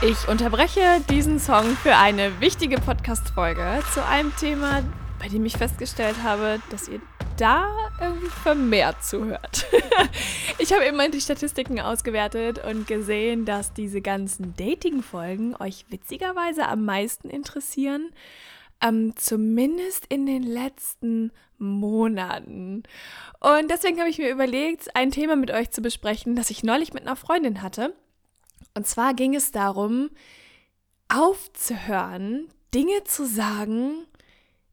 Ich unterbreche diesen Song für eine wichtige Podcast-Folge zu einem Thema, bei dem ich festgestellt habe, dass ihr da irgendwie vermehrt zuhört. ich habe eben die Statistiken ausgewertet und gesehen, dass diese ganzen Dating-Folgen euch witzigerweise am meisten interessieren. Ähm, zumindest in den letzten Monaten. Und deswegen habe ich mir überlegt, ein Thema mit euch zu besprechen, das ich neulich mit einer Freundin hatte. Und zwar ging es darum, aufzuhören, Dinge zu sagen,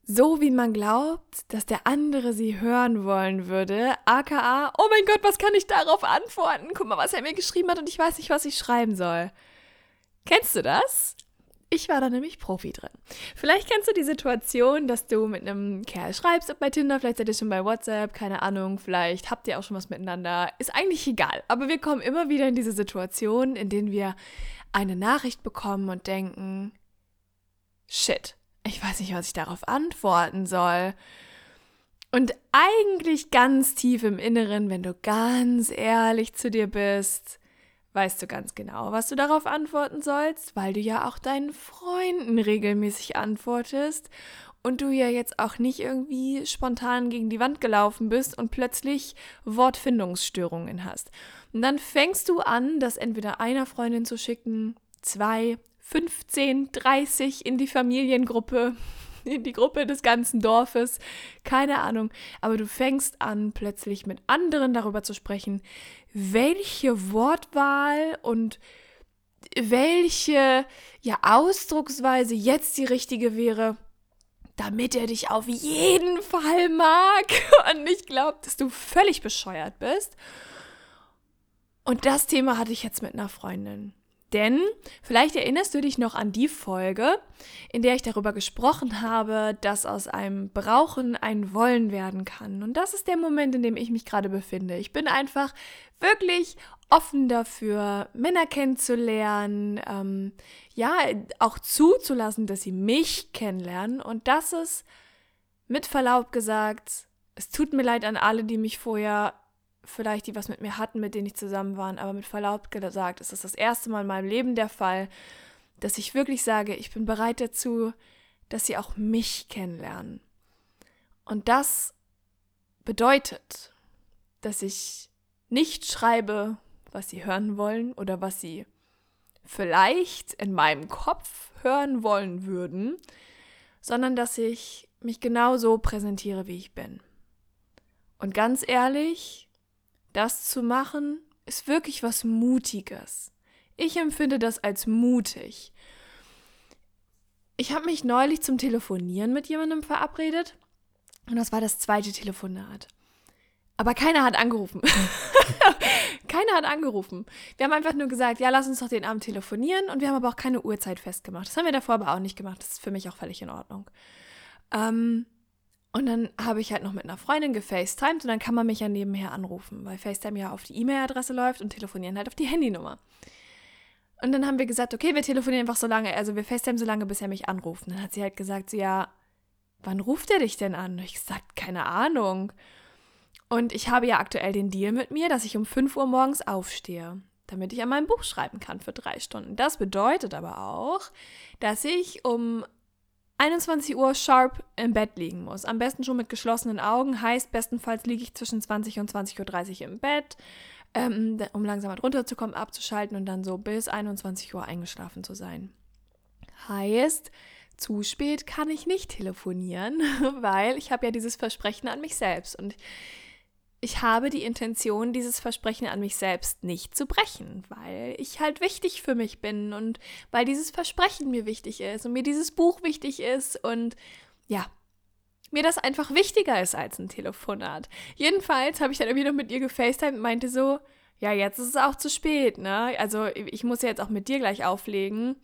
so wie man glaubt, dass der andere sie hören wollen würde. AKA, oh mein Gott, was kann ich darauf antworten? Guck mal, was er mir geschrieben hat und ich weiß nicht, was ich schreiben soll. Kennst du das? Ich war da nämlich Profi drin. Vielleicht kennst du die Situation, dass du mit einem Kerl schreibst bei Tinder, vielleicht seid ihr schon bei WhatsApp, keine Ahnung, vielleicht habt ihr auch schon was miteinander. Ist eigentlich egal. Aber wir kommen immer wieder in diese Situation, in denen wir eine Nachricht bekommen und denken, shit, ich weiß nicht, was ich darauf antworten soll. Und eigentlich ganz tief im Inneren, wenn du ganz ehrlich zu dir bist, weißt du ganz genau, was du darauf antworten sollst, weil du ja auch deinen Freunden regelmäßig antwortest und du ja jetzt auch nicht irgendwie spontan gegen die Wand gelaufen bist und plötzlich Wortfindungsstörungen hast. Und dann fängst du an, das entweder einer Freundin zu schicken, zwei, 15, 30 in die Familiengruppe, in die Gruppe des ganzen Dorfes, keine Ahnung. Aber du fängst an, plötzlich mit anderen darüber zu sprechen, welche Wortwahl und welche ja, Ausdrucksweise jetzt die richtige wäre, damit er dich auf jeden Fall mag und nicht glaubt, dass du völlig bescheuert bist. Und das Thema hatte ich jetzt mit einer Freundin. Denn vielleicht erinnerst du dich noch an die Folge, in der ich darüber gesprochen habe, dass aus einem Brauchen ein Wollen werden kann. Und das ist der Moment, in dem ich mich gerade befinde. Ich bin einfach wirklich offen dafür, Männer kennenzulernen, ähm, ja, auch zuzulassen, dass sie mich kennenlernen. Und das ist mit Verlaub gesagt, es tut mir leid an alle, die mich vorher vielleicht die was mit mir hatten, mit denen ich zusammen war, aber mit Verlaub gesagt, ist das das erste Mal in meinem Leben der Fall, dass ich wirklich sage, ich bin bereit dazu, dass sie auch mich kennenlernen. Und das bedeutet, dass ich nicht schreibe, was sie hören wollen oder was sie vielleicht in meinem Kopf hören wollen würden, sondern dass ich mich genau so präsentiere, wie ich bin. Und ganz ehrlich, das zu machen, ist wirklich was Mutiges. Ich empfinde das als mutig. Ich habe mich neulich zum Telefonieren mit jemandem verabredet und das war das zweite Telefonat. Aber keiner hat angerufen. keiner hat angerufen. Wir haben einfach nur gesagt, ja, lass uns doch den Abend telefonieren und wir haben aber auch keine Uhrzeit festgemacht. Das haben wir davor aber auch nicht gemacht. Das ist für mich auch völlig in Ordnung. Ähm, und dann habe ich halt noch mit einer Freundin gefacetimed und dann kann man mich ja nebenher anrufen, weil FaceTime ja auf die E-Mail-Adresse läuft und telefonieren halt auf die Handynummer. Und dann haben wir gesagt, okay, wir telefonieren einfach so lange, also wir FaceTime so lange, bis er mich anruft. Und dann hat sie halt gesagt, so, ja, wann ruft er dich denn an? Und ich gesagt, keine Ahnung. Und ich habe ja aktuell den Deal mit mir, dass ich um 5 Uhr morgens aufstehe, damit ich an meinem Buch schreiben kann für drei Stunden. Das bedeutet aber auch, dass ich um 21 Uhr sharp im Bett liegen muss. Am besten schon mit geschlossenen Augen. Heißt, bestenfalls liege ich zwischen 20 und 20.30 Uhr im Bett, ähm, um langsam mal runterzukommen, abzuschalten und dann so bis 21 Uhr eingeschlafen zu sein. Heißt, zu spät kann ich nicht telefonieren, weil ich habe ja dieses Versprechen an mich selbst. Und ich habe die Intention, dieses Versprechen an mich selbst nicht zu brechen, weil ich halt wichtig für mich bin und weil dieses Versprechen mir wichtig ist und mir dieses Buch wichtig ist und ja, mir das einfach wichtiger ist als ein Telefonat. Jedenfalls habe ich dann irgendwie noch mit ihr gefacetimed und meinte so, ja, jetzt ist es auch zu spät, ne? Also ich muss ja jetzt auch mit dir gleich auflegen.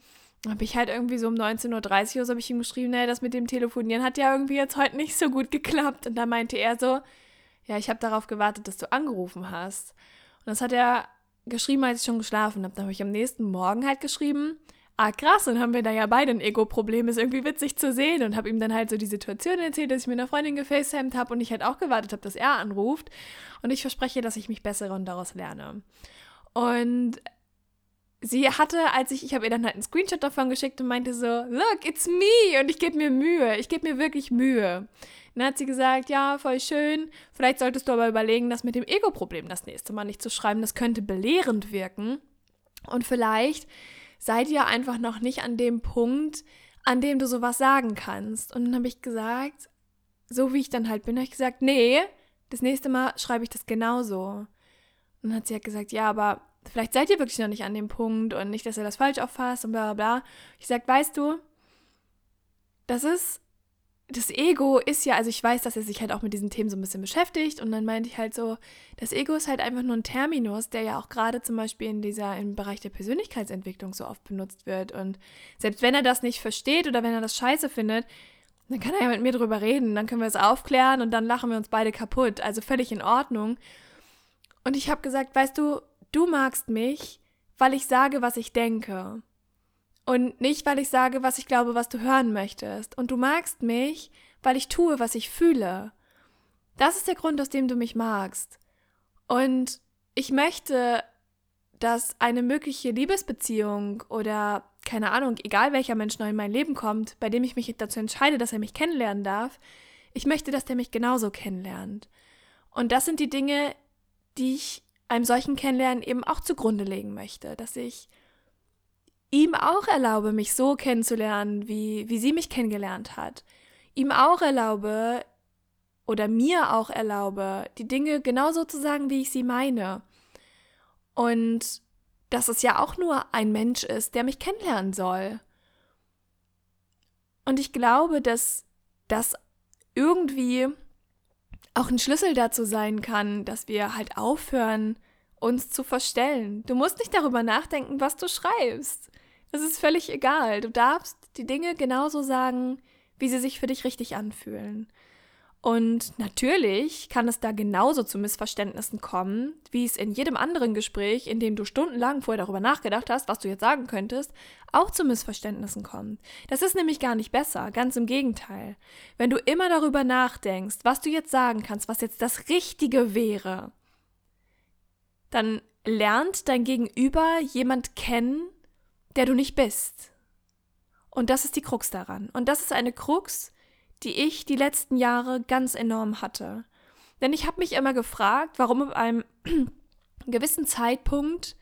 habe ich halt irgendwie so um 19.30 Uhr so habe ich ihm geschrieben, naja, das mit dem Telefonieren hat ja irgendwie jetzt heute nicht so gut geklappt. Und da meinte er so, ja, ich habe darauf gewartet, dass du angerufen hast. Und das hat er geschrieben, als ich schon geschlafen habe. Dann habe ich am nächsten Morgen halt geschrieben, ah krass, dann haben wir da ja beide ein Ego-Problem, ist irgendwie witzig zu sehen. Und habe ihm dann halt so die Situation erzählt, dass ich mit einer Freundin gefacetimed habe und ich halt auch gewartet habe, dass er anruft. Und ich verspreche, dass ich mich bessere und daraus lerne. Und sie hatte, als ich, ich habe ihr dann halt einen Screenshot davon geschickt und meinte so, look, it's me und ich gebe mir Mühe, ich gebe mir wirklich Mühe. Dann hat sie gesagt, ja, voll schön, vielleicht solltest du aber überlegen, das mit dem Ego-Problem das nächste Mal nicht zu schreiben, das könnte belehrend wirken. Und vielleicht seid ihr einfach noch nicht an dem Punkt, an dem du sowas sagen kannst. Und dann habe ich gesagt, so wie ich dann halt bin, habe ich gesagt, nee, das nächste Mal schreibe ich das genauso. Und dann hat sie halt gesagt, ja, aber vielleicht seid ihr wirklich noch nicht an dem Punkt und nicht, dass ihr das falsch auffasst und bla bla bla. Ich sag, weißt du, das ist, das Ego ist ja, also ich weiß, dass er sich halt auch mit diesen Themen so ein bisschen beschäftigt und dann meinte ich halt so, das Ego ist halt einfach nur ein Terminus, der ja auch gerade zum Beispiel in dieser, im Bereich der Persönlichkeitsentwicklung so oft benutzt wird und selbst wenn er das nicht versteht oder wenn er das scheiße findet, dann kann er ja mit mir drüber reden, dann können wir es aufklären und dann lachen wir uns beide kaputt, also völlig in Ordnung. Und ich habe gesagt, weißt du, Du magst mich, weil ich sage, was ich denke. Und nicht, weil ich sage, was ich glaube, was du hören möchtest. Und du magst mich, weil ich tue, was ich fühle. Das ist der Grund, aus dem du mich magst. Und ich möchte, dass eine mögliche Liebesbeziehung oder keine Ahnung, egal welcher Mensch neu in mein Leben kommt, bei dem ich mich dazu entscheide, dass er mich kennenlernen darf, ich möchte, dass der mich genauso kennenlernt. Und das sind die Dinge, die ich einem solchen Kennenlernen eben auch zugrunde legen möchte, dass ich ihm auch erlaube, mich so kennenzulernen, wie, wie sie mich kennengelernt hat. Ihm auch erlaube oder mir auch erlaube, die Dinge genauso zu sagen, wie ich sie meine. Und dass es ja auch nur ein Mensch ist, der mich kennenlernen soll. Und ich glaube, dass das irgendwie auch ein Schlüssel dazu sein kann, dass wir halt aufhören, uns zu verstellen. Du musst nicht darüber nachdenken, was du schreibst. Das ist völlig egal. Du darfst die Dinge genauso sagen, wie sie sich für dich richtig anfühlen. Und natürlich kann es da genauso zu Missverständnissen kommen, wie es in jedem anderen Gespräch, in dem du stundenlang vorher darüber nachgedacht hast, was du jetzt sagen könntest, auch zu Missverständnissen kommt. Das ist nämlich gar nicht besser, ganz im Gegenteil. Wenn du immer darüber nachdenkst, was du jetzt sagen kannst, was jetzt das Richtige wäre, dann lernt dein Gegenüber jemand kennen, der du nicht bist. Und das ist die Krux daran. Und das ist eine Krux, die ich die letzten Jahre ganz enorm hatte. Denn ich habe mich immer gefragt, warum ab einem gewissen Zeitpunkt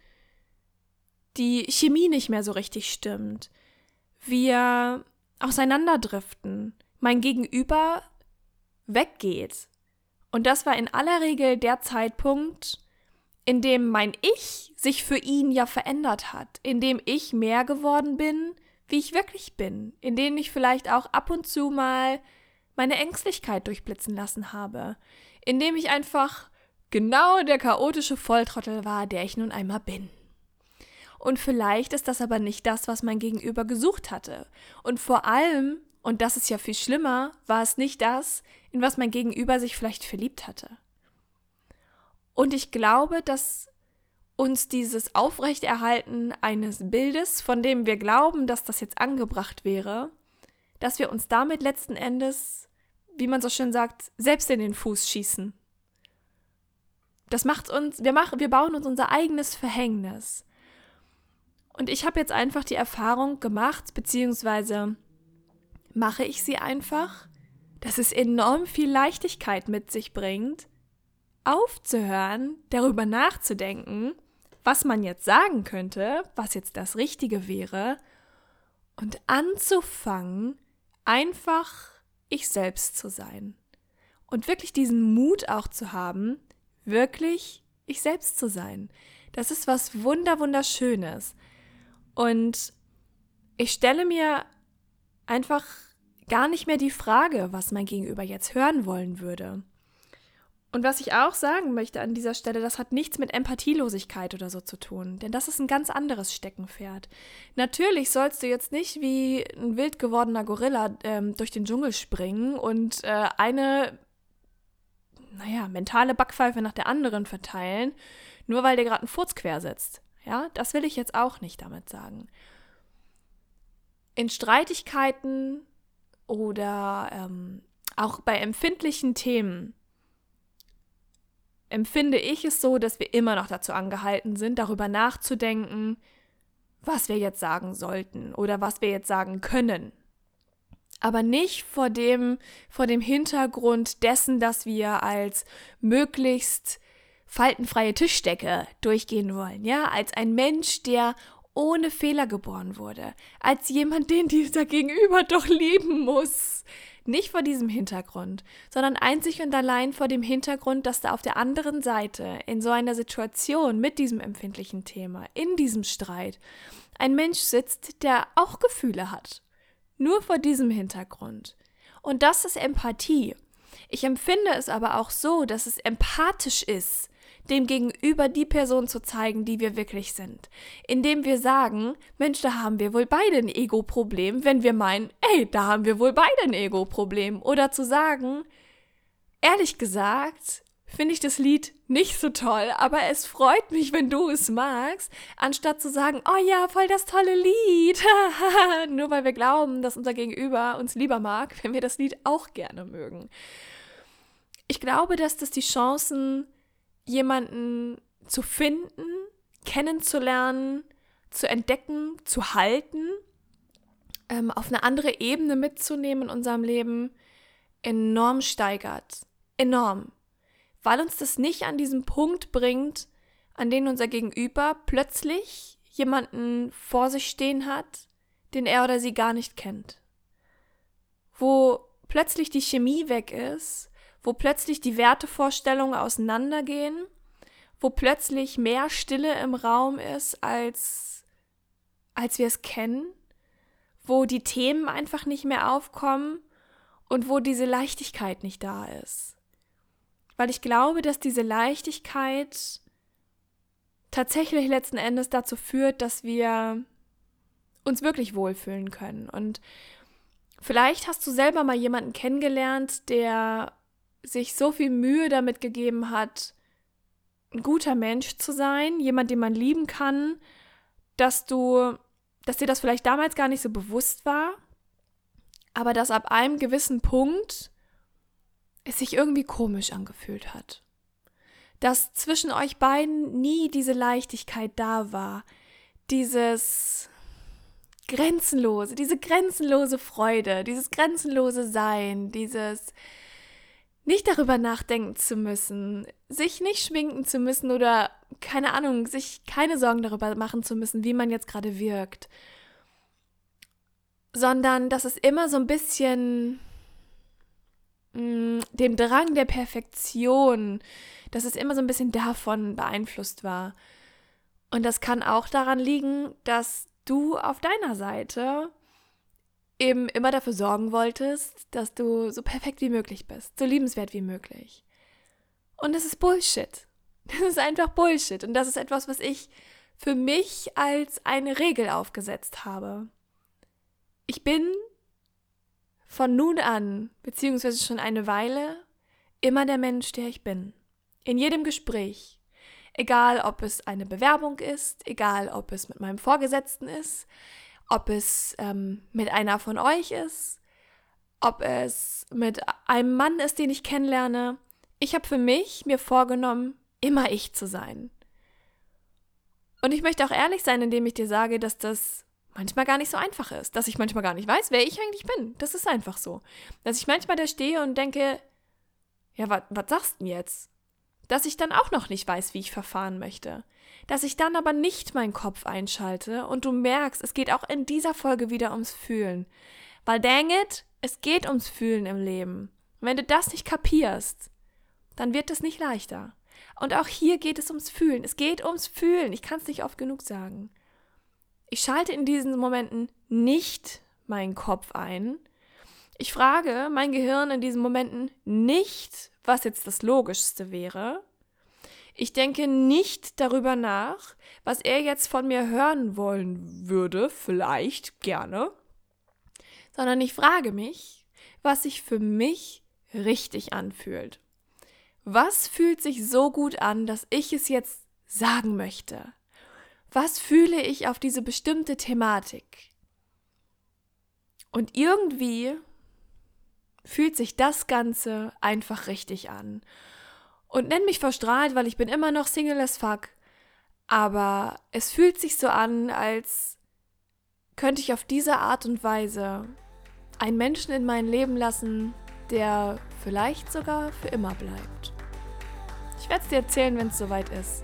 die Chemie nicht mehr so richtig stimmt. Wir auseinanderdriften. Mein Gegenüber weggeht. Und das war in aller Regel der Zeitpunkt, in dem mein Ich sich für ihn ja verändert hat, in dem ich mehr geworden bin, wie ich wirklich bin, in denen ich vielleicht auch ab und zu mal meine Ängstlichkeit durchblitzen lassen habe, in dem ich einfach genau der chaotische Volltrottel war, der ich nun einmal bin. Und vielleicht ist das aber nicht das, was mein Gegenüber gesucht hatte. Und vor allem, und das ist ja viel schlimmer, war es nicht das, in was mein Gegenüber sich vielleicht verliebt hatte. Und ich glaube, dass uns dieses Aufrechterhalten eines Bildes, von dem wir glauben, dass das jetzt angebracht wäre, dass wir uns damit letzten Endes, wie man so schön sagt, selbst in den Fuß schießen. Das macht uns, wir machen, wir bauen uns unser eigenes Verhängnis. Und ich habe jetzt einfach die Erfahrung gemacht, beziehungsweise mache ich sie einfach, dass es enorm viel Leichtigkeit mit sich bringt, aufzuhören, darüber nachzudenken, was man jetzt sagen könnte, was jetzt das Richtige wäre, und anzufangen, einfach ich selbst zu sein. Und wirklich diesen Mut auch zu haben, wirklich ich selbst zu sein. Das ist was wunder wunderschönes. Und ich stelle mir einfach gar nicht mehr die Frage, was mein Gegenüber jetzt hören wollen würde. Und was ich auch sagen möchte an dieser Stelle, das hat nichts mit Empathielosigkeit oder so zu tun, denn das ist ein ganz anderes Steckenpferd. Natürlich sollst du jetzt nicht wie ein wild gewordener Gorilla ähm, durch den Dschungel springen und äh, eine, naja, mentale Backpfeife nach der anderen verteilen, nur weil dir gerade ein Furz quer sitzt. Ja, das will ich jetzt auch nicht damit sagen. In Streitigkeiten oder ähm, auch bei empfindlichen Themen empfinde ich es so, dass wir immer noch dazu angehalten sind, darüber nachzudenken, was wir jetzt sagen sollten oder was wir jetzt sagen können. Aber nicht vor dem, vor dem Hintergrund dessen, dass wir als möglichst faltenfreie Tischdecke durchgehen wollen, ja, als ein Mensch, der ohne Fehler geboren wurde, als jemand, den dieser Gegenüber doch lieben muss, nicht vor diesem Hintergrund, sondern einzig und allein vor dem Hintergrund, dass da auf der anderen Seite in so einer Situation mit diesem empfindlichen Thema, in diesem Streit, ein Mensch sitzt, der auch Gefühle hat. Nur vor diesem Hintergrund. Und das ist Empathie. Ich empfinde es aber auch so, dass es empathisch ist, dem Gegenüber die Person zu zeigen, die wir wirklich sind. Indem wir sagen, Mensch, da haben wir wohl beide ein Ego-Problem, wenn wir meinen, ey, da haben wir wohl beide ein Ego-Problem. Oder zu sagen, ehrlich gesagt, finde ich das Lied nicht so toll, aber es freut mich, wenn du es magst, anstatt zu sagen, oh ja, voll das tolle Lied. Nur weil wir glauben, dass unser Gegenüber uns lieber mag, wenn wir das Lied auch gerne mögen. Ich glaube, dass das die Chancen jemanden zu finden, kennenzulernen, zu entdecken, zu halten, ähm, auf eine andere Ebene mitzunehmen in unserem Leben, enorm steigert. Enorm. Weil uns das nicht an diesen Punkt bringt, an den unser Gegenüber plötzlich jemanden vor sich stehen hat, den er oder sie gar nicht kennt. Wo plötzlich die Chemie weg ist wo plötzlich die Wertevorstellungen auseinandergehen, wo plötzlich mehr Stille im Raum ist, als, als wir es kennen, wo die Themen einfach nicht mehr aufkommen und wo diese Leichtigkeit nicht da ist. Weil ich glaube, dass diese Leichtigkeit tatsächlich letzten Endes dazu führt, dass wir uns wirklich wohlfühlen können. Und vielleicht hast du selber mal jemanden kennengelernt, der sich so viel Mühe damit gegeben hat, ein guter Mensch zu sein, jemand, den man lieben kann, dass du, dass dir das vielleicht damals gar nicht so bewusst war, aber dass ab einem gewissen Punkt es sich irgendwie komisch angefühlt hat. Dass zwischen euch beiden nie diese Leichtigkeit da war, dieses grenzenlose, diese grenzenlose Freude, dieses grenzenlose Sein, dieses nicht darüber nachdenken zu müssen, sich nicht schminken zu müssen oder keine Ahnung, sich keine Sorgen darüber machen zu müssen, wie man jetzt gerade wirkt, sondern dass es immer so ein bisschen mh, mm, dem Drang der Perfektion, dass es immer so ein bisschen davon beeinflusst war. Und das kann auch daran liegen, dass du auf deiner Seite eben immer dafür sorgen wolltest, dass du so perfekt wie möglich bist, so liebenswert wie möglich. Und das ist Bullshit. Das ist einfach Bullshit. Und das ist etwas, was ich für mich als eine Regel aufgesetzt habe. Ich bin von nun an, beziehungsweise schon eine Weile, immer der Mensch, der ich bin. In jedem Gespräch. Egal, ob es eine Bewerbung ist, egal, ob es mit meinem Vorgesetzten ist, ob es ähm, mit einer von euch ist, ob es mit einem Mann ist, den ich kennenlerne. Ich habe für mich mir vorgenommen, immer ich zu sein. Und ich möchte auch ehrlich sein, indem ich dir sage, dass das manchmal gar nicht so einfach ist, dass ich manchmal gar nicht weiß, wer ich eigentlich bin. Das ist einfach so. Dass ich manchmal da stehe und denke, ja, was sagst du denn jetzt? Dass ich dann auch noch nicht weiß, wie ich verfahren möchte dass ich dann aber nicht meinen Kopf einschalte und du merkst, es geht auch in dieser Folge wieder ums Fühlen. Weil dang it, es geht ums Fühlen im Leben. Und wenn du das nicht kapierst, dann wird es nicht leichter. Und auch hier geht es ums Fühlen. Es geht ums Fühlen. Ich kann es nicht oft genug sagen. Ich schalte in diesen Momenten nicht meinen Kopf ein. Ich frage mein Gehirn in diesen Momenten nicht, was jetzt das Logischste wäre. Ich denke nicht darüber nach, was er jetzt von mir hören wollen würde, vielleicht gerne, sondern ich frage mich, was sich für mich richtig anfühlt. Was fühlt sich so gut an, dass ich es jetzt sagen möchte? Was fühle ich auf diese bestimmte Thematik? Und irgendwie fühlt sich das Ganze einfach richtig an. Und nenn mich verstrahlt, weil ich bin immer noch Single as fuck. Aber es fühlt sich so an, als könnte ich auf diese Art und Weise einen Menschen in mein Leben lassen, der vielleicht sogar für immer bleibt. Ich werde es dir erzählen, wenn es soweit ist.